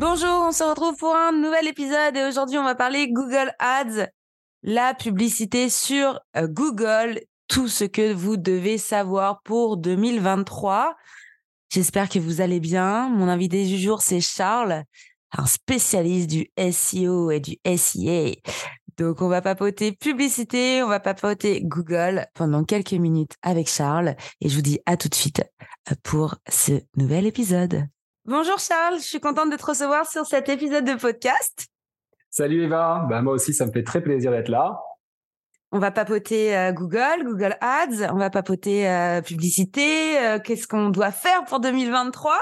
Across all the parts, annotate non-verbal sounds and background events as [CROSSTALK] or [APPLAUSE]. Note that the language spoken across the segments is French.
Bonjour, on se retrouve pour un nouvel épisode et aujourd'hui on va parler Google Ads, la publicité sur euh, Google, tout ce que vous devez savoir pour 2023. J'espère que vous allez bien. Mon invité du jour c'est Charles, un spécialiste du SEO et du SEA. Donc, on va papoter publicité, on va papoter Google pendant quelques minutes avec Charles. Et je vous dis à tout de suite euh, pour ce nouvel épisode. Bonjour Charles, je suis contente de te recevoir sur cet épisode de podcast. Salut Eva, bah, moi aussi ça me fait très plaisir d'être là. On va papoter euh, Google, Google Ads, on va papoter euh, publicité, qu'est-ce qu'on doit faire pour 2023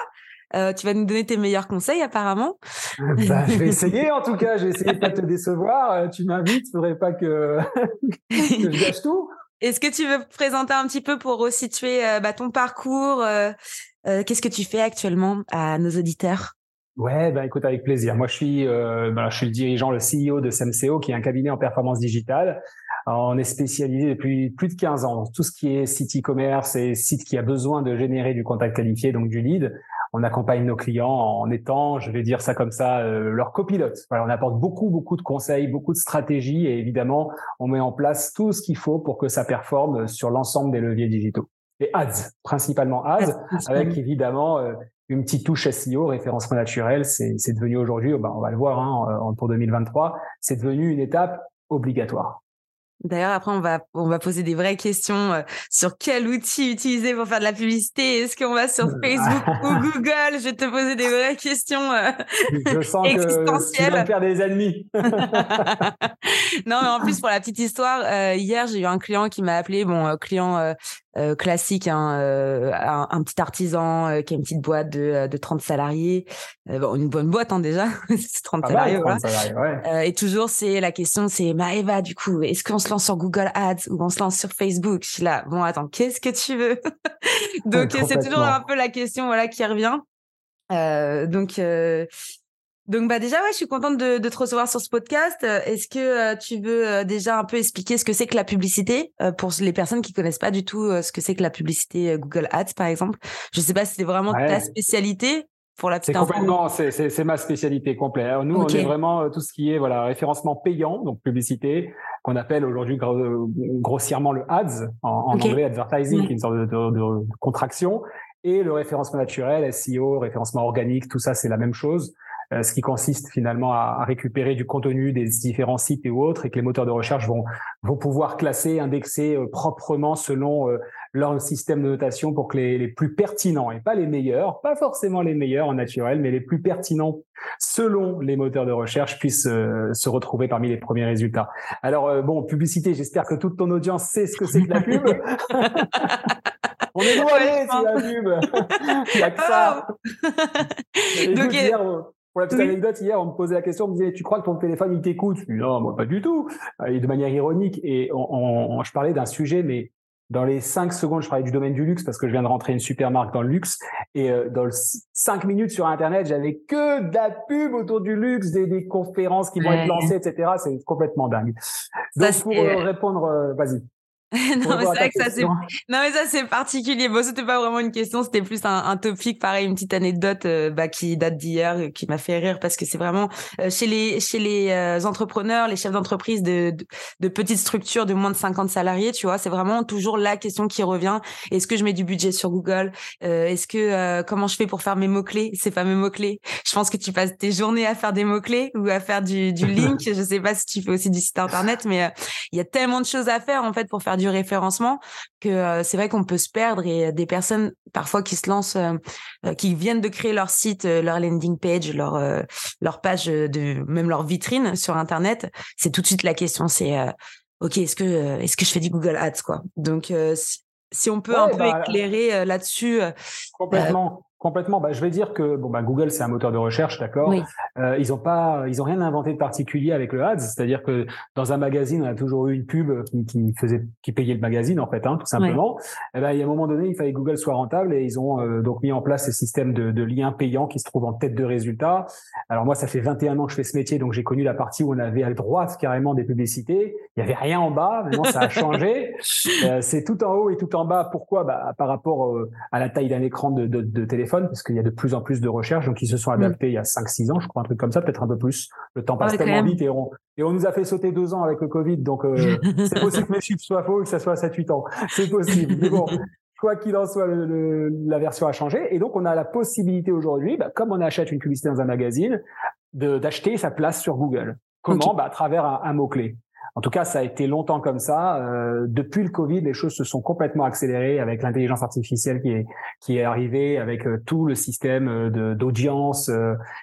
euh, tu vas nous donner tes meilleurs conseils apparemment. Bah, je vais [LAUGHS] essayer en tout cas, je vais essayer de pas te décevoir. Euh, tu m'invites, faudrait pas que, [LAUGHS] que je gâche tout. Est-ce que tu veux te présenter un petit peu pour resituer euh, bah, ton parcours Qu'est-ce que tu fais actuellement à nos auditeurs? Ouais, bah écoute avec plaisir. Moi je suis, bah, je suis le dirigeant, le CEO de SEMCO, qui est un cabinet en performance digitale. On est spécialisé depuis plus de 15 ans tout ce qui est site e-commerce et site qui a besoin de générer du contact qualifié, donc du lead on accompagne nos clients en étant, je vais dire ça comme ça, euh, leur copilote. on apporte beaucoup, beaucoup de conseils, beaucoup de stratégies et évidemment, on met en place tout ce qu'il faut pour que ça performe sur l'ensemble des leviers digitaux. Et ads, principalement ads, avec évidemment euh, une petite touche SEO, référencement naturel. C'est devenu aujourd'hui, oh, bah, on va le voir hein, pour 2023, c'est devenu une étape obligatoire. D'ailleurs, après, on va, on va poser des vraies questions euh, sur quel outil utiliser pour faire de la publicité. Est-ce qu'on va sur Facebook ou [LAUGHS] Google? Je vais te poser des vraies questions euh, Je sens existentielles. Que tu vas faire des ennemis. [LAUGHS] non, mais en plus, pour la petite histoire, euh, hier, j'ai eu un client qui m'a appelé, bon, client euh, classique, hein, euh, un, petit artisan euh, qui a une petite boîte de, de 30 salariés, bon, une bonne boîte hein, déjà, [LAUGHS] 30 salariés. ouais. et toujours, c'est la question, c'est Maëva, du coup, est-ce qu'on se lance sur Google Ads ou on se lance sur Facebook? Je suis là, bon, attends, qu'est-ce que tu veux? [LAUGHS] [LAUGHS] Donc, c'est toujours un peu la question voilà, qui revient. donc, donc bah déjà ouais, je suis contente de, de te recevoir sur ce podcast. Euh, est-ce que euh, tu veux euh, déjà un peu expliquer ce que c'est que la publicité pour les personnes qui connaissent pas du tout ce que c'est que la publicité Google Ads par exemple? Je sais pas si c'est vraiment ta spécialité pour la petite C'est complètement c'est ma spécialité complète. Nous on est vraiment tout ce qui est voilà référencement payant donc publicité qu'on appelle aujourd'hui grossièrement le ads en, anglais advertising qui est une sorte de, de, de contraction. Et le référencement naturel SEO référencement organique tout ça c'est la même chose. Euh, ce qui consiste finalement à, récupérer du contenu des différents sites et autres, et que les moteurs de recherche vont, vont pouvoir classer, indexer euh, proprement selon euh, leur système de notation pour que les, les, plus pertinents, et pas les meilleurs, pas forcément les meilleurs en naturel, mais les plus pertinents selon les moteurs de recherche puissent se retrouver parmi les premiers résultats. Alors bon, publicité, j'espère que toute ton audience sait ce que c'est que la pub. [LAUGHS] On est loin, c'est la pub. [LAUGHS] Il n'y a que ça. Oh. [LAUGHS] Donc, pour la petite anecdote, hier, on me posait la question, on me disait, tu crois que ton téléphone, il t'écoute? Non, moi, pas du tout. Et de manière ironique. Et on, je parlais d'un sujet, mais dans les cinq secondes, je parlais du domaine du luxe parce que je viens de rentrer une super marque dans le luxe. Et euh, dans cinq minutes sur Internet, j'avais que de la pub autour du luxe, des, conférences qui vont être lancées, etc. C'est complètement dingue. Donc, pour euh, répondre, euh, vas-y. [LAUGHS] non, mais c'est vrai que ça, c'est, non, mais ça, c'est particulier. Bon, c'était pas vraiment une question, c'était plus un, un topic, pareil, une petite anecdote, euh, bah, qui date d'hier, euh, qui m'a fait rire parce que c'est vraiment, euh, chez les, chez les entrepreneurs, les chefs d'entreprise de, de, petites structures de moins de 50 salariés, tu vois, c'est vraiment toujours la question qui revient. Est-ce que je mets du budget sur Google? est-ce que, comment je fais pour faire mes mots-clés, ces fameux mots-clés? Je pense que tu passes tes journées à faire des mots-clés ou à faire du, du [LAUGHS] link. je sais pas si tu fais aussi du site internet, mais il y a tellement de choses à faire, en fait, pour faire du référencement que euh, c'est vrai qu'on peut se perdre et des personnes parfois qui se lancent, euh, qui viennent de créer leur site, leur landing page, leur leur page de même leur vitrine sur internet, c'est tout de suite la question, c'est ok est-ce que est-ce que je fais du Google Ads quoi? Donc Si on peut un peu bah, éclairer là-dessus. Complètement. Complètement. Bah, je vais dire que bon, bah, Google, c'est un moteur de recherche, d'accord. Euh, ils ont pas, ils ont rien inventé de particulier avec le ads. C'est-à-dire que dans un magazine, on a toujours eu une pub qui, qui faisait, qui payait le magazine en fait, hein, tout simplement. Et eh ben, il y a un moment donné, il fallait que Google soit rentable et ils ont euh, donc mis en place ce système de, de liens payants qui se trouvent en tête de résultat. Alors moi, ça fait 21 ans que je fais ce métier, donc j'ai connu la partie où on avait à droite carrément des publicités. Il y avait rien en bas. Maintenant, ça a changé. [LAUGHS] euh, c'est tout en haut et tout en bas. Pourquoi? Bah, par rapport euh, à la taille d'un écran de, de, de téléphone parce qu'il y a de plus en plus de recherches, donc ils se sont mm. adaptés il y a 5-6 ans, je crois, un truc comme ça, peut-être un peu plus. Le temps passe tellement vite et on, et on nous a fait sauter deux ans avec le Covid, donc euh, [LAUGHS] c'est possible que mes chiffres soient faux et que ça soit 7-8 ans. C'est possible. Mais bon, quoi qu'il en soit, le, la version a changé. Et donc, on a la possibilité aujourd'hui, bah, comme on achète une publicité dans un magazine, d'acheter sa place sur Google. Comment? Bah, À travers un mot-clé. En tout cas, ça a été longtemps comme ça. Euh, depuis le Covid, les choses se sont complètement accélérées avec l'intelligence artificielle qui est qui est arrivée, avec euh, tout le système euh, d'audience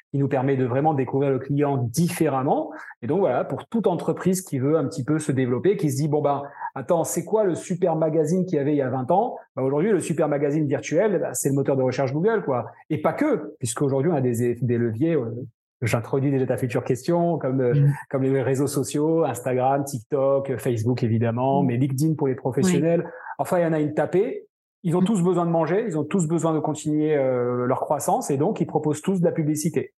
qui nous permet de vraiment découvrir le client différemment. Et donc voilà, pour toute entreprise qui veut un petit peu se développer, qui se dit bon ben attends, c'est quoi le super magazine qu'il y avait il y a 20 ans? Ben, Aujourd'hui, le super magazine virtuel, ben, c'est le moteur de recherche Google, quoi. Et pas que, puisqu'aujourd'hui on a des, des leviers J'introduis déjà ta future question, comme euh, mm. comme les réseaux sociaux, Instagram, TikTok, Facebook évidemment, mm. mais LinkedIn pour les professionnels. Enfin, il y en a une tapée. Ils ont mm. tous besoin de manger, ils ont tous besoin de continuer euh, leur croissance, et donc ils proposent tous de la publicité.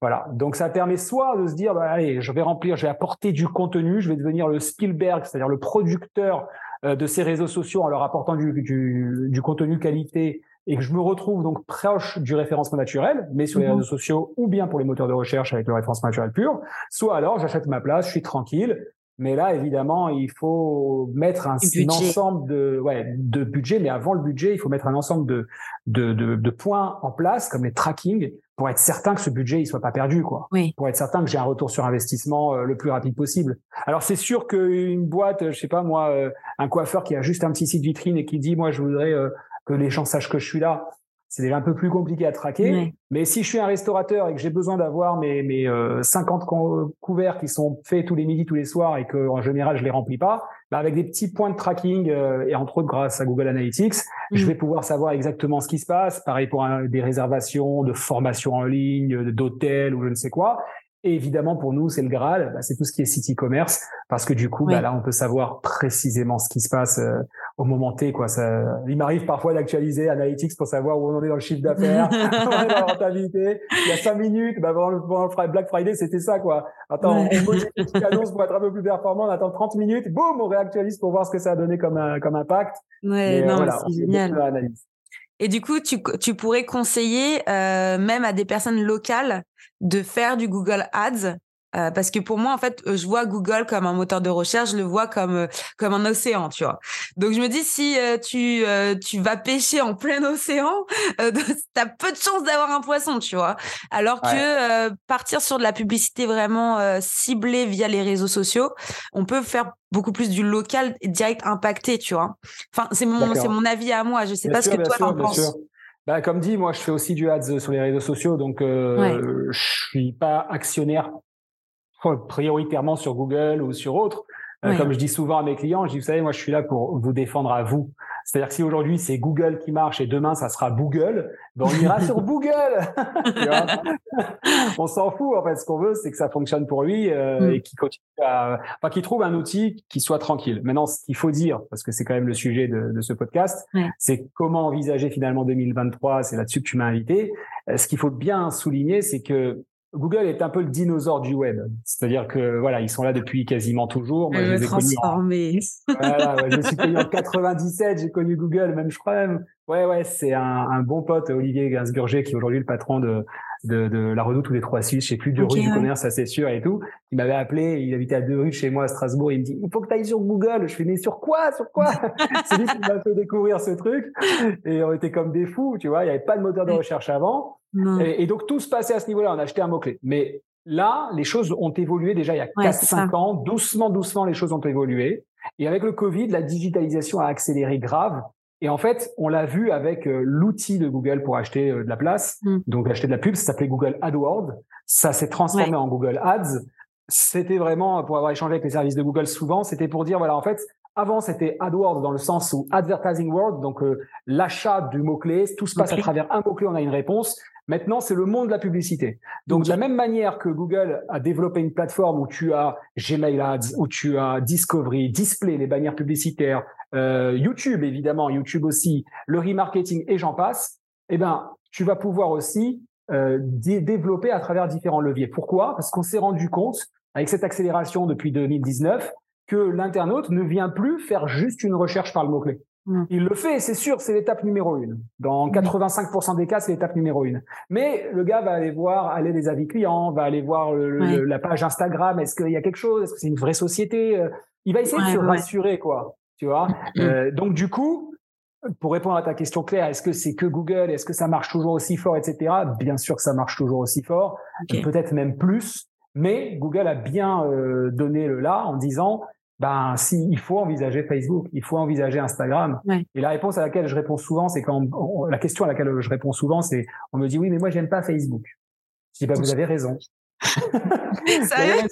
Voilà. Donc ça permet soit de se dire, bah, allez, je vais remplir, je vais apporter du contenu, je vais devenir le Spielberg, c'est-à-dire le producteur euh, de ces réseaux sociaux en leur apportant du, du, du contenu qualité et que je me retrouve donc proche du référencement naturel, mais sur les mhm. réseaux sociaux ou bien pour les moteurs de recherche avec le référencement naturel pur, soit alors j'achète ma place, je suis tranquille. Mais là, évidemment, il faut mettre un, ensemble de, ouais, de budget. Mais avant le budget, il faut mettre un ensemble de, de, de, de points en place, comme les tracking, pour être certain que ce budget il soit pas perdu, quoi. Oui. Pour être certain que j'ai un retour sur investissement euh, le plus rapide possible. Alors c'est sûr qu'une boîte, je sais pas moi, euh, un coiffeur qui a juste un petit site vitrine et qui dit moi je voudrais euh, que les gens sachent que je suis là, c'est déjà un peu plus compliqué à traquer. Mais si je suis un restaurateur et que j'ai besoin d'avoir mes, mes 50 euh, couverts qui sont faits tous les midis, tous les soirs et que en général je les remplis pas, bah avec des petits points de tracking euh, et entre autres grâce à Google Analytics, je mm. vais pouvoir savoir exactement ce qui se passe. Pareil pour des réservations de formation en ligne, d'hôtels ou je ne sais quoi. Et évidemment, pour nous, c'est le Graal, bah, c'est tout ce qui est site e-commerce, parce que du coup, bah, là, on peut savoir précisément ce qui se passe euh, au moment T. Quoi. Ça, il m'arrive parfois d'actualiser Analytics pour savoir où on en est dans le chiffre d'affaires, où [LAUGHS] [LAUGHS] on est dans la rentabilité. Il y a cinq minutes, bah, le, Black Friday, c'était ça. quoi. Attends, on pose une [LAUGHS] petite annonce pour être un peu plus performant, on attend 30 minutes, boum, on réactualise pour voir ce que ça a donné comme, comme impact. Ouais, non, euh, c'est génial. Et du coup, tu, tu pourrais conseiller euh, même à des personnes locales de faire du Google Ads euh, parce que pour moi, en fait, je vois Google comme un moteur de recherche, je le vois comme euh, comme un océan, tu vois. Donc je me dis si euh, tu tu vas pêcher en plein [LAUGHS] océan, tu as peu de chances d'avoir un poisson, tu vois. Alors que partir sur de la publicité vraiment ciblée via les réseaux sociaux, on peut faire beaucoup plus du local direct impacté, tu vois. Enfin, c'est mon c'est mon avis à moi, je sais pas ce que toi t'en penses. Bah, comme dit, moi, je fais aussi du ads sur les réseaux sociaux, donc euh, je suis pas actionnaire prioritairement sur Google ou sur autre. Euh, comme je dis souvent à mes clients, je dis, vous savez, moi, je suis là pour vous défendre à vous. C'est-à-dire que si aujourd'hui c'est Google qui marche et demain ça sera Google, ben on ira sur [LAUGHS] Google. [LAUGHS] on s'en fout en fait. Ce qu'on veut, c'est que ça fonctionne pour lui euh, mm. et qu'il continue à, enfin, qu'il trouve un outil qui soit tranquille. Maintenant, ce qu'il faut dire, parce que c'est quand même le sujet de, de ce podcast, c'est comment envisager finalement 2023. C'est là-dessus que tu m'as invité. Euh, ce qu'il faut bien souligner, c'est que Google est un peu le dinosaure du web. C'est-à-dire que voilà, ils sont là depuis quasiment toujours. Moi, je voilà, je suis connu en 97, j'ai connu Google, même je crois même. Ouais, ouais, c'est un, un, bon pote, Olivier Gainsburger, qui est aujourd'hui le patron de, de, de, la Redoute ou les Trois Suisses, je sais plus, du rue du commerce, ça c'est sûr et tout. Il m'avait appelé, il habitait à deux rues chez moi à Strasbourg, il me dit, il faut que tu ailles sur Google. Je fais, mais sur quoi, sur quoi? [LAUGHS] c'est lui qui m'a fait découvrir ce truc. Et on était comme des fous, tu vois, il n'y avait pas de moteur de recherche avant. Et, donc tout se passait à ce niveau-là, on a acheté un mot-clé. Mais là, les choses ont évolué déjà il y a ouais, 4-5 ans. Doucement, doucement, les choses ont évolué. Et avec le Covid, la digitalisation a accéléré grave. Et en fait, on l'a vu avec euh, l'outil de Google pour acheter euh, de la place, mm. donc acheter de la pub, ça s'appelait Google AdWords. Ça s'est transformé en Google Ads. C'était vraiment, pour avoir échangé avec les services de Google souvent, c'était pour dire, voilà, en fait, avant, c'était AdWords dans le sens où Advertising World, donc euh, l'achat du mot-clé, tout se passe à travers un mot-clé, on a une réponse. Maintenant, c'est le monde de la publicité. Donc, de la même manière que Google a développé une plateforme où tu as Gmail Ads, où tu as Discovery, Display, les bannières publicitaires, euh, YouTube évidemment, YouTube aussi, le remarketing et j'en passe, eh ben, tu vas pouvoir aussi euh, développer à travers différents leviers. Pourquoi? Parce qu'on s'est rendu compte, avec cette accélération depuis 2019, que l'internaute ne vient plus faire juste une recherche par le mot-clé. Mm. Il le fait, c'est sûr, c'est l'étape numéro une. Dans 85% des cas, c'est l'étape numéro une. Mais le gars va aller voir, aller les avis clients, va aller voir la page Instagram. Est-ce qu'il y a quelque chose? Est-ce que c'est une vraie société? Euh, Il va essayer de se rassurer, quoi. Tu vois? Mm. euh, Donc du coup, pour répondre à ta question claire, est-ce que c'est que Google? Est-ce que ça marche toujours aussi fort, etc. Bien sûr que ça marche toujours aussi fort, peut-être même plus. Mais Google a bien euh, donné le là en disant ben si il faut envisager Facebook, il faut envisager Instagram. Et la réponse à laquelle je réponds souvent, c'est quand la question à laquelle je réponds souvent, c'est on me dit oui mais moi j'aime pas Facebook. Je dis bah vous avez raison. [LAUGHS] Sérieux?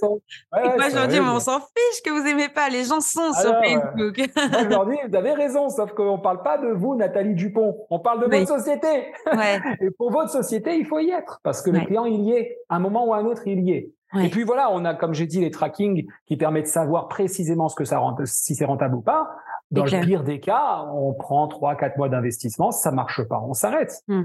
Moi je leur dis mais on s'en fiche que vous aimez pas, les gens sont sur Facebook. moi je leur dis vous avez raison, sauf qu'on parle pas de vous Nathalie Dupont, on parle de votre société. [LAUGHS] Et pour votre société il faut y être parce que le client il y est, à un moment ou à un autre il y est. Et puis voilà, on a, comme j'ai dit, les tracking qui permettent de savoir précisément ce que ça rente, si c'est rentable ou pas. Dans le pire des cas, on prend trois, quatre mois d'investissement, ça marche pas, on s'arrête. Mmh.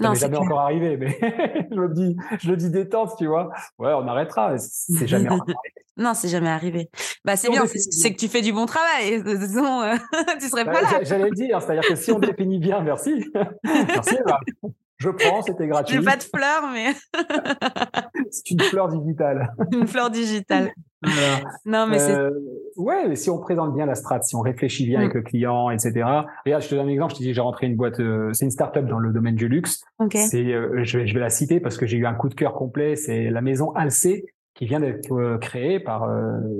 Ça n'est jamais encore arrivé, mais [LAUGHS] je le dis, je le dis détente, tu vois. Ouais, on arrêtera. C'est jamais [LAUGHS] arrivé. Non, c'est jamais arrivé. Bah, c'est bien, c'est que tu fais du bon travail. Sinon, euh, [LAUGHS] tu serais pas bah, là. J'allais le dire, c'est-à-dire que si on définit bien, merci. merci, je prends, c'était gratuit. [LAUGHS] J'ai pas de fleurs, mais. [LAUGHS] c'est une fleur digitale. [LAUGHS] une fleur digitale. Non, mais c'est. Euh, ouais, mais si on présente bien la strat, si on réfléchit bien avec mm. le client, etc. Regarde, je te donne un exemple. Je te dis, j'ai rentré une boîte. Euh, c'est une startup dans le domaine du luxe. C'est, euh, je, vais, je vais la citer parce que j'ai eu un coup de cœur complet. C'est la maison Alcé qui vient d'être créée par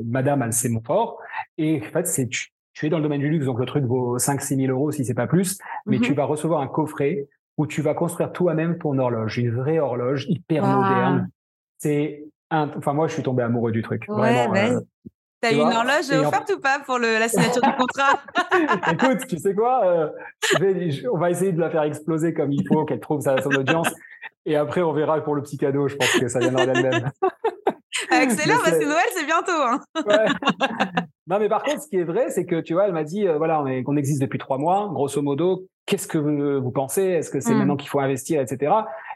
Madame Alcé Montfort. Et en fait, c'est tu, es dans le domaine du luxe, donc le truc vaut 5-6 000 euros si c'est pas plus, mais tu vas recevoir un coffret où tu vas construire toi-même ton horloge, une vraie horloge hyper moderne. C'est enfin moi je suis tombé amoureux du truc. Ouais, ben, euh, T'as eu une horloge offerte ou pas pour le, la signature du contrat? [LAUGHS] Écoute, tu sais quoi euh, On va essayer de la faire exploser comme il faut, qu'elle trouve sa, son audience. Et après, on verra pour le petit cadeau. Je pense que ça viendra d'elle-même. Excellent, parce que Noël, c'est bientôt. Hein. [LAUGHS] ouais. Non, mais par contre, ce qui est vrai, c'est que tu vois, elle m'a dit, euh, voilà, on, on, existe depuis trois mois, grosso modo. Qu'est-ce que vous, vous pensez? Est-ce que c'est mmh. maintenant qu'il faut investir, etc.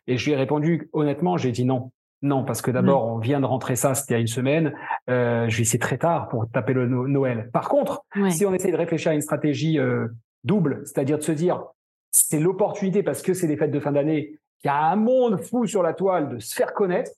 Et je lui ai répondu honnêtement, j'ai dit non. Non, parce que d'abord, on vient de rentrer ça, c'était il y a une semaine. Euh, je c'est très tard pour taper le Noël. Par contre, si on essaie de réfléchir à une stratégie euh, double, c'est-à-dire de se dire, c'est l'opportunité parce que c'est les fêtes de fin d'année, qu'il y a un monde fou sur la toile de se faire connaître,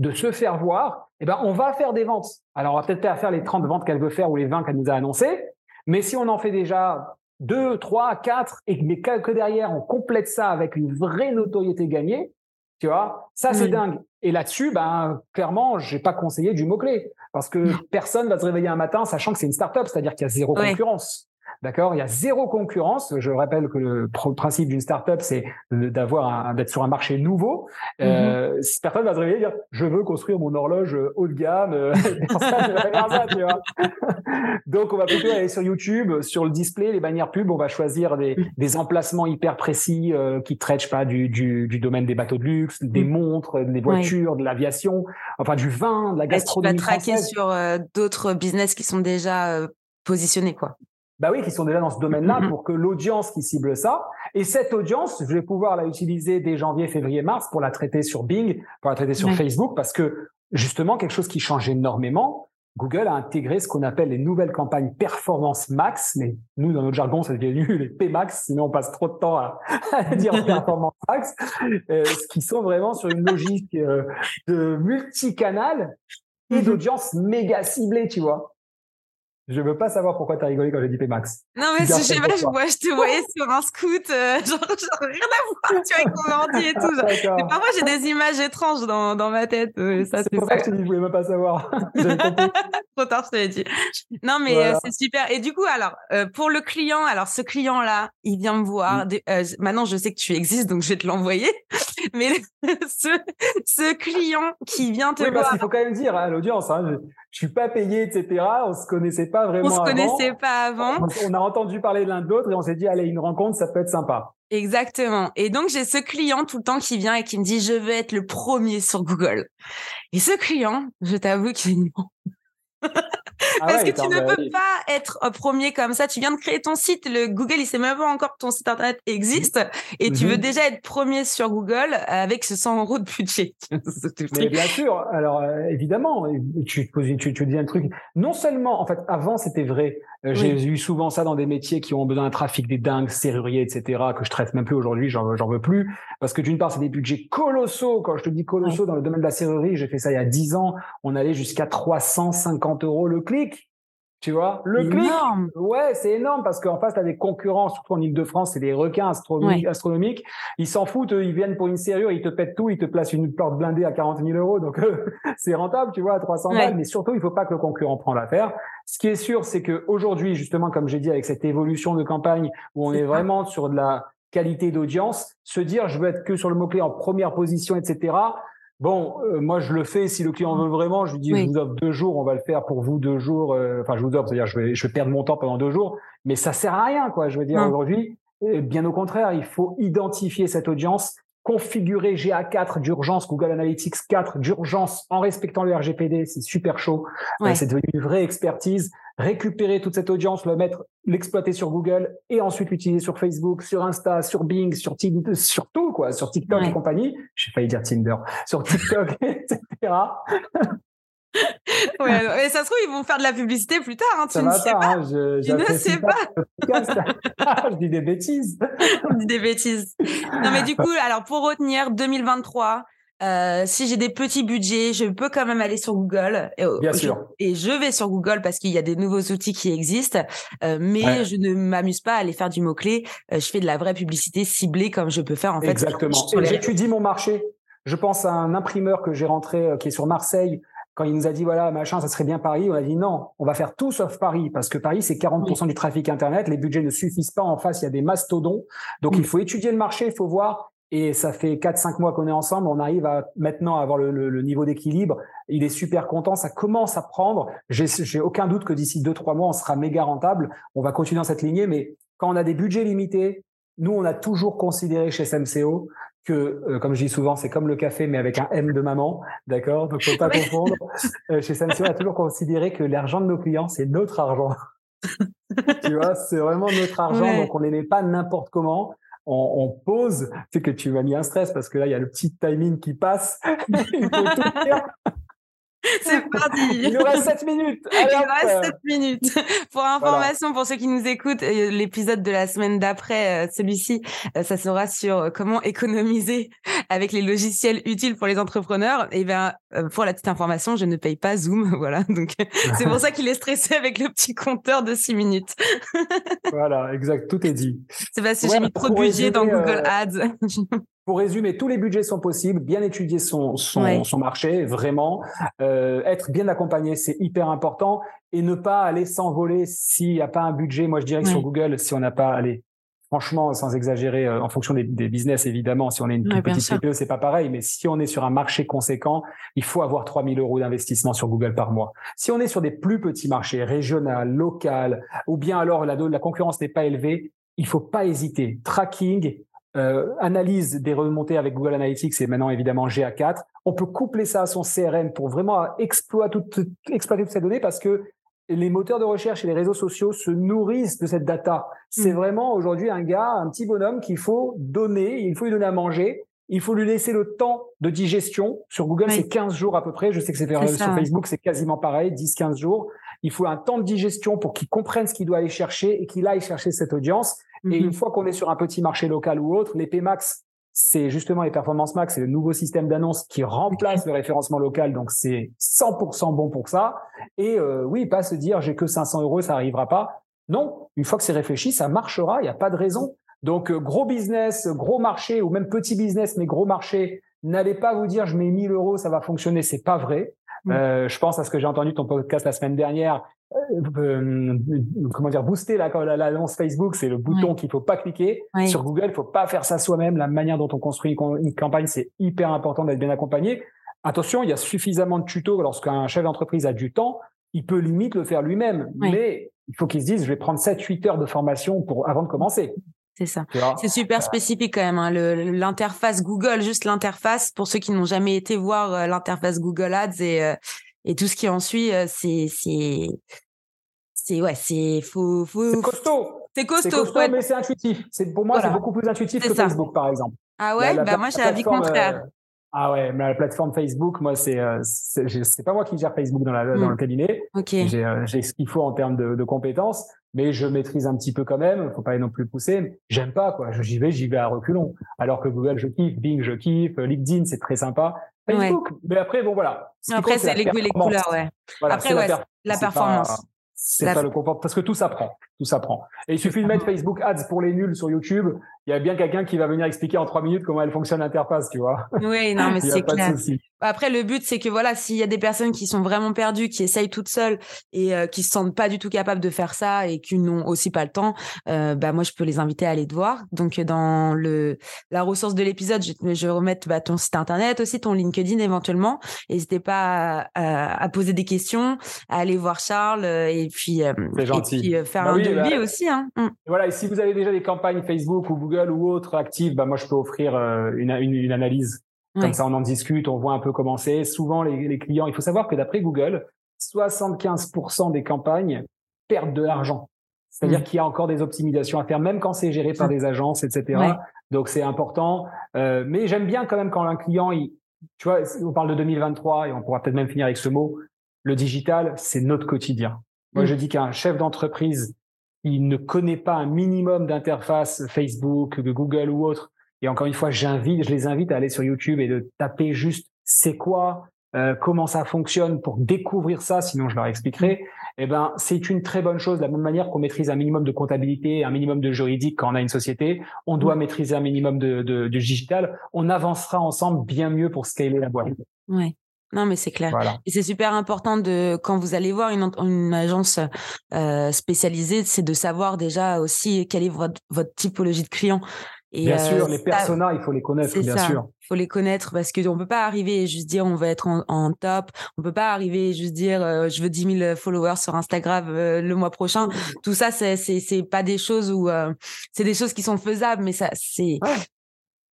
de se faire voir, eh ben, on va faire des ventes. Alors, on va peut-être pas faire les 30 ventes qu'elle veut faire ou les 20 qu'elle nous a annoncées, mais si on en fait déjà deux, trois, quatre, et que derrière, on complète ça avec une vraie notoriété gagnée, tu vois, ça, c'est dingue. Et là-dessus, ben, clairement, j'ai pas conseillé du mot-clé. Parce que personne va se réveiller un matin sachant que c'est une start-up, c'est-à-dire qu'il y a zéro concurrence. D'accord? Il y a zéro concurrence. Je rappelle que le principe d'une startup, c'est d'avoir d'être sur un marché nouveau. Mm-hmm. Euh, personne va se réveiller et dire je veux construire mon horloge haut de gamme. Euh, [LAUGHS] Donc on va plutôt aller sur YouTube, sur le display, les bannières pub. On va choisir des, mm. des emplacements hyper précis euh, qui traitent pas du, du, du, domaine des bateaux de luxe, des mm. montres, des voitures, de l'aviation, enfin du vin, de la gastronomie. tu vas traquer sur euh, d'autres business qui sont déjà euh, positionnés quoi bah oui, qui sont déjà dans ce domaine-là mm-hmm. pour que l'audience qui cible ça, et cette audience, je vais pouvoir la utiliser dès janvier, février, mars pour la traiter sur Bing, pour la traiter sur Facebook, parce que justement, quelque chose qui change énormément, Google a intégré ce qu'on appelle les nouvelles campagnes performance max, mais nous, dans notre jargon, ça devient les P-max, sinon on passe trop de temps à, [LAUGHS] dire performance max, euh, qui sont vraiment sur une logique euh, de multicanal et mm-hmm. d'audience méga ciblée, tu vois. Je veux pas savoir pourquoi tu as rigolé quand j'ai dit P-Max. Non, mais je sais pas, je, je, te voyais sur un scoot, euh, [LAUGHS] genre, genre, rien à voir, tu vois, avec ton ordi et tout. Genre. Mais parfois, j'ai des images étranges dans, dans ma tête. Euh, ça, c'est pour ça que je te dis, je voulais même pas savoir. [LAUGHS] [LAUGHS] Trop tard, je te l'ai dit. Non, mais euh, c'est super. Et du coup, alors, euh, pour le client, alors, ce client-là, il vient me voir. Maintenant, je sais que tu existes, donc je vais te l'envoyer. Mais [LAUGHS] ce, ce client qui vient te oui, voir. Parce qu'il faut quand même dire à l'audience, hein, je, je suis pas payé, etc. On se connaissait pas vraiment. On se connaissait pas avant. On, a entendu parler l'un de l'autre et on s'est dit allez une rencontre, ça peut être sympa. Exactement. Et donc j'ai ce client tout le temps qui vient et qui me dit je veux être le premier sur Google. Et ce client, je t'avoue qu'il ah Parce que tu ne peux pas être premier comme ça. Tu viens de créer ton site. Le Google, il sait même pas encore que ton site internet existe. Et tu veux mhm. déjà être premier sur Google avec ce 100 euros de budget. [LAUGHS] Mais bien sûr. Alors, euh, évidemment, tu, tu, tu, dis un truc. Non seulement, en fait, avant, c'était vrai. Euh, j'ai eu souvent ça dans des métiers qui ont besoin d'un trafic des dingues, serruriers, etc., que je traite même plus aujourd'hui, j'en veux plus. Parce que d'une part, c'est des budgets colossaux. Quand je te dis colossaux dans le domaine de la serrurerie, j'ai fait ça il y a 10 ans, on allait jusqu'à 350 euros le clic. Tu vois, le clic, ouais, c'est énorme parce qu'en face, tu as des concurrents, surtout en Ile-de-France, c'est des requins astronomiques. Ils s'en foutent, ils viennent pour une serrure, ils te pètent tout, ils te placent une porte blindée à 40 000 euros. Donc, [LAUGHS] c'est rentable, tu vois, à 300 balles. Mais surtout, il faut pas que le concurrent prenne l'affaire. Ce qui est sûr, c'est que aujourd'hui, justement, comme j'ai dit, avec cette évolution de campagne où on est, vraiment sur de la qualité d'audience, se dire, je veux être que sur le mot-clé en première position, etc. Bon, euh, moi je le fais. Si le client veut vraiment, je lui dis je vous offre deux jours, on va le faire pour vous deux jours. Euh, enfin, je vous offre, c'est-à-dire je vais, je vais perdre mon temps pendant deux jours, mais ça sert à rien, quoi. Je veux dire aujourd'hui, bien au contraire, il faut identifier cette audience, configurer GA4 d'urgence, Google Analytics 4 d'urgence en respectant le RGPD, c'est super chaud. Euh, c'est devenu une vraie expertise. Récupérer toute cette audience, le mettre, l'exploiter sur Google et ensuite l'utiliser sur Facebook, sur Insta, sur Bing, sur Tinder, sur tout quoi, sur TikTok et compagnie. J'ai failli dire Tinder, sur TikTok, [LAUGHS] etc. ouais, mais ça se trouve, ils vont faire de la publicité plus tard. Hein, tu ça ne sais pas. Hein, je, tu ne sais pas. [LAUGHS] je dis des bêtises. [LAUGHS] On dit des bêtises. Non, mais du coup, alors pour retenir 2023, euh, si j'ai des petits budgets, je peux quand même aller sur Google. Et, Bien sûr. Et je vais sur Google parce qu'il y a des nouveaux outils qui existent, euh, mais je ne m'amuse pas à aller faire du mot-clé. Euh, je fais de la vraie publicité ciblée comme je peux faire en fait. Exactement. J'étudie mon marché. Je pense à un imprimeur que j'ai rentré qui est sur Marseille quand il nous a dit voilà machin ça serait bien Paris on a dit non on va faire tout sauf Paris parce que Paris c'est 40% du trafic internet les budgets ne suffisent pas en face il y a des mastodons donc il faut étudier le marché il faut voir et ça fait 4-5 mois qu'on est ensemble on arrive à maintenant à avoir le, le, niveau d'équilibre il est super content ça commence à prendre j'ai aucun doute que d'ici 2-3 mois on sera méga rentable on va continuer dans cette lignée mais quand on a des budgets limités nous, on a toujours considéré chez SMCO que, euh, comme je dis souvent, c'est comme le café, mais avec un M de maman, d'accord? Donc, faut pas confondre. Euh, chez Samsung, on a toujours considéré que l'argent de nos clients, c'est notre argent. [LAUGHS] tu vois, c'est vraiment notre argent, donc on les met pas n'importe comment. Pose, tu sais que tu m'as mis un stress parce que là, il y a le petit timing qui passe. [LAUGHS] [LAUGHS] C'est [LAUGHS] parti. Il nous reste 7 minutes. [LAUGHS] Il nous reste 7 minutes. Pour information, pour ceux qui nous écoutent, euh, l'épisode de la semaine d'après, euh, celui-ci, euh, ça sera sur comment économiser avec les logiciels utiles pour les entrepreneurs. Et bien, pour la petite information, je ne paye pas Zoom. Voilà. Donc, c'est pour ça qu'il est stressé avec le petit compteur de 6 minutes. voilà, exact. Tout est dit. C'est parce que j'ai mis trop de budget dans Google Ads. Pour résumer, tous les budgets sont possibles, bien étudier son, son, son marché, vraiment. Euh, être bien accompagné, c'est hyper important. Et ne pas aller s'envoler s'il n'y a pas un budget. Moi, je dirais que sur Google, si on n'a pas, allez, franchement, sans exagérer, euh, en fonction des, des, business, évidemment, si on est une petite CPE, c'est pas pareil. Mais si on est sur un marché conséquent, il faut avoir 3000 euros d'investissement sur Google par mois. Si on est sur des plus petits marchés, régional, local, ou bien alors la, la concurrence n'est pas élevée, il faut pas hésiter. Tracking, euh, analyse des remontées avec Google Analytics et maintenant évidemment GA4. On peut coupler ça à son CRM pour vraiment exploiter toutes, exploiter toutes ces données parce que les moteurs de recherche et les réseaux sociaux se nourrissent de cette data. C'est mm. vraiment aujourd'hui un gars, un petit bonhomme qu'il faut donner, il faut lui donner à manger, il faut lui laisser le temps de digestion. Sur Google, c'est 15 jours à peu près. Je sais que c'est sur Facebook, c'est quasiment pareil, 10-15 jours. Il faut un temps de digestion pour qu'il comprenne ce qu'il doit aller chercher et qu'il aille chercher cette audience. Et une mhm. fois qu'on est sur un petit marché local ou autre, les PMAX, c'est justement les performances max, c'est le nouveau système d'annonce qui remplace le référencement local, donc c'est 100% bon pour ça. Et euh, oui, pas se dire j'ai que 500 euros, ça arrivera pas. Non, une fois que c'est réfléchi, ça marchera, il n'y a pas de raison. Donc euh, gros business, gros marché ou même petit business mais gros marché, n'allez pas vous dire je mets 1000 euros, ça va fonctionner, c'est pas vrai. Mm. Euh, je pense à ce que j'ai entendu ton podcast la semaine dernière. Euh, comment dire, booster l'annonce Facebook, c'est le bouton qu'il faut pas cliquer. Sur Google, il faut pas faire ça soi-même. La manière dont on construit une, campagne, c'est hyper important d'être bien accompagné. Attention, il y a suffisamment de tutos lorsqu'un chef d'entreprise a du temps, il peut limite le faire lui-même. Mais il faut qu'il se dise, je vais prendre 7-8 heures de formation pour, avant de commencer. C'est ça. C'est super spécifique quand même. Hein. L'interface Google, juste l'interface, pour ceux qui n'ont jamais été voir euh, l'interface Google Ads et, euh, et tout ce qui en suit, c'est c'est ouais, c'est faut, faut c'est costaud. C'est costaud, costaud mais c'est intuitif. C'est pour moi, c'est beaucoup plus intuitif que Facebook, par exemple. Ah ouais, bah moi j'ai l'avis contraire. Euh, ah ouais, mais la plateforme Facebook, moi c'est c'est pas moi qui gère Facebook dans, la, dans le cabinet. Okay. J'ai j'ai ce qu'il faut en termes de, de, compétences, mais je maîtrise un petit peu quand même. Faut pas non plus pousser. J'aime pas quoi. J'y vais, j'y vais à reculons. Alors que Google, je kiffe, Bing, je kiffe, LinkedIn, c'est très sympa. Facebook, mais après bon voilà. Après c'est les goûts et les couleurs, ouais. après ouais, la, performance. C'est pas le confort parce que tout s'apprend, tout s'apprend. Et il suffit de mettre Facebook Ads pour les nuls sur YouTube. Il y a bien quelqu'un qui va venir expliquer en trois minutes comment elle fonctionne l'interface, tu vois. Oui, non, [LAUGHS] mais c'est clair. Après, le but, c'est que voilà, s'il y a des personnes qui sont vraiment perdues, qui essayent toutes seules et euh, qui se sentent pas du tout capables de faire ça et qui n'ont aussi pas le temps, euh, bah moi, je peux les inviter à aller te voir. Donc, dans le la ressource de l'épisode, je, je vais remettre bah, ton site internet aussi, ton LinkedIn éventuellement. N'hésitez pas à, à, poser des questions, à aller voir Charles euh, et puis, euh, gentil. Et puis faire bah un devis bah, aussi. Hein. Mm. Voilà, et si vous avez déjà des campagnes Facebook ou Google ou autres actives, bah moi, je peux offrir une, une, une analyse comme ça, on en discute, on voit un peu comment c'est. Souvent, les, les, clients, il faut savoir que d'après Google, 75% des campagnes perdent de l'argent. C'est-à-dire mm. qu'il y a encore des optimisations à faire, même quand c'est géré par mm. des agences, etc. Donc, c'est important. Euh, mais j'aime bien quand même quand un client, il, tu vois, on parle de 2023 et on pourra peut-être même finir avec ce mot. Le digital, c'est notre quotidien. Moi, je dis qu'un chef d'entreprise, il ne connaît pas un minimum d'interface Facebook, Google ou autre, et encore une fois, j'invite, je les invite à aller sur YouTube et de taper juste c'est quoi, euh, comment ça fonctionne pour découvrir ça. Sinon, je leur expliquerai. Eh ben, c'est une très bonne chose. De la même manière qu'on maîtrise un minimum de comptabilité, un minimum de juridique quand on a une société, on doit maîtriser un minimum de, de, de digital. On avancera ensemble bien mieux pour scaler la boîte. Ouais. Non, mais c'est clair. Et c'est super important de quand vous allez voir une, une agence euh, spécialisée, c'est de savoir déjà aussi quelle est votre, votre typologie de client bien sûr, euh, les personas, il faut les connaître, bien sûr. Il faut les connaître parce que on peut pas arriver et juste dire on va être en, top. On peut pas arriver et juste dire euh, je veux 10 000 followers sur Instagram euh, le mois prochain. Tout ça, c'est pas des choses où c'est des choses qui sont faisaisables, mais ça c'est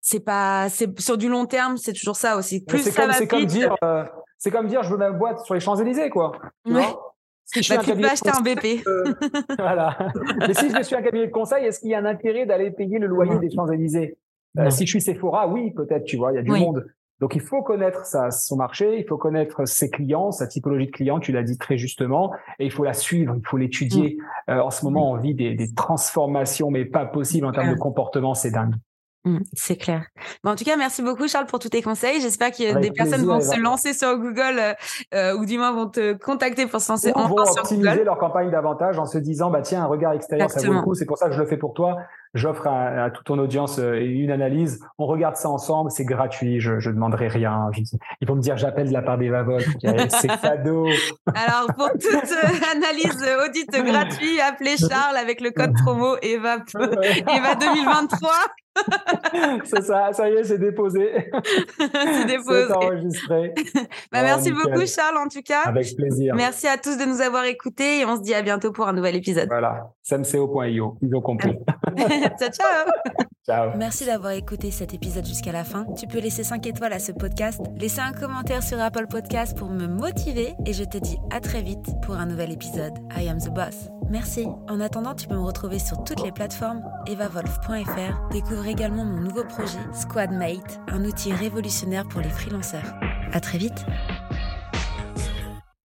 c'est pas c'est sur du long terme, c'est toujours ça aussi. Plus ça comme, va comme dire c'est comme dire je veux ma boîte sur les Champs Élysées quoi. Si je bah, tu peux acheter un BP. Euh, [LAUGHS] voilà. Mais si je suis un cabinet de conseil, est-ce qu'il y a un intérêt d'aller payer le loyer des Champs-Élysées? Euh, Si je suis Sephora, oui, peut-être, tu vois, il y a du monde. Donc, il faut connaître sa, son marché, il faut connaître ses clients, sa typologie de clients, tu l'as dit très justement, et il faut la suivre, il faut l'étudier. Mm. Euh, en ce moment, on vit des, des transformations, mais pas possibles en termes de comportement, c'est dingue. Mmh, c'est clair. en tout cas, merci beaucoup Charles pour tous tes conseils. J'espère que des personnes vont se lancer sur Google euh, euh, ou du moins vont te contacter pour se lancer enfin vont optimiser leur campagne davantage en se disant bah tiens un regard extérieur ça vaut le coup. C'est pour ça que je le fais pour toi j'offre à, toute ton audience euh, une analyse. On regarde ça ensemble, c'est gratuit, je ne demanderai rien. ils vont me dire j'appelle de la part des [LAUGHS] c'est cadeau. Alors pour toute euh, [LAUGHS] analyse audit gratuit, appelez Charles avec le code [LAUGHS] promo EVA, EVA 2023. [LAUGHS] c'est ça, ça y est, [LAUGHS] [LAUGHS] c'est déposé. c'est déposé. C'est enregistré. bah, merci beaucoup Charles en tout cas. Avec plaisir. Merci à tous de nous avoir écoutés et on se dit à bientôt pour un nouvel épisode. Voilà, samco.io, ils ont compris. ciao, ciao. Ciao. Merci d'avoir écouté cet épisode jusqu'à la fin. Tu peux laisser 5 étoiles à ce podcast, laisser un commentaire sur Apple Podcast pour me motiver et je te dis à très vite pour un nouvel épisode. I am the boss. Merci. En attendant, tu peux me retrouver sur toutes les plateformes evavolf.fr. Découvre également mon nouveau projet Squadmate, un outil révolutionnaire pour les freelanceurs. À très vite.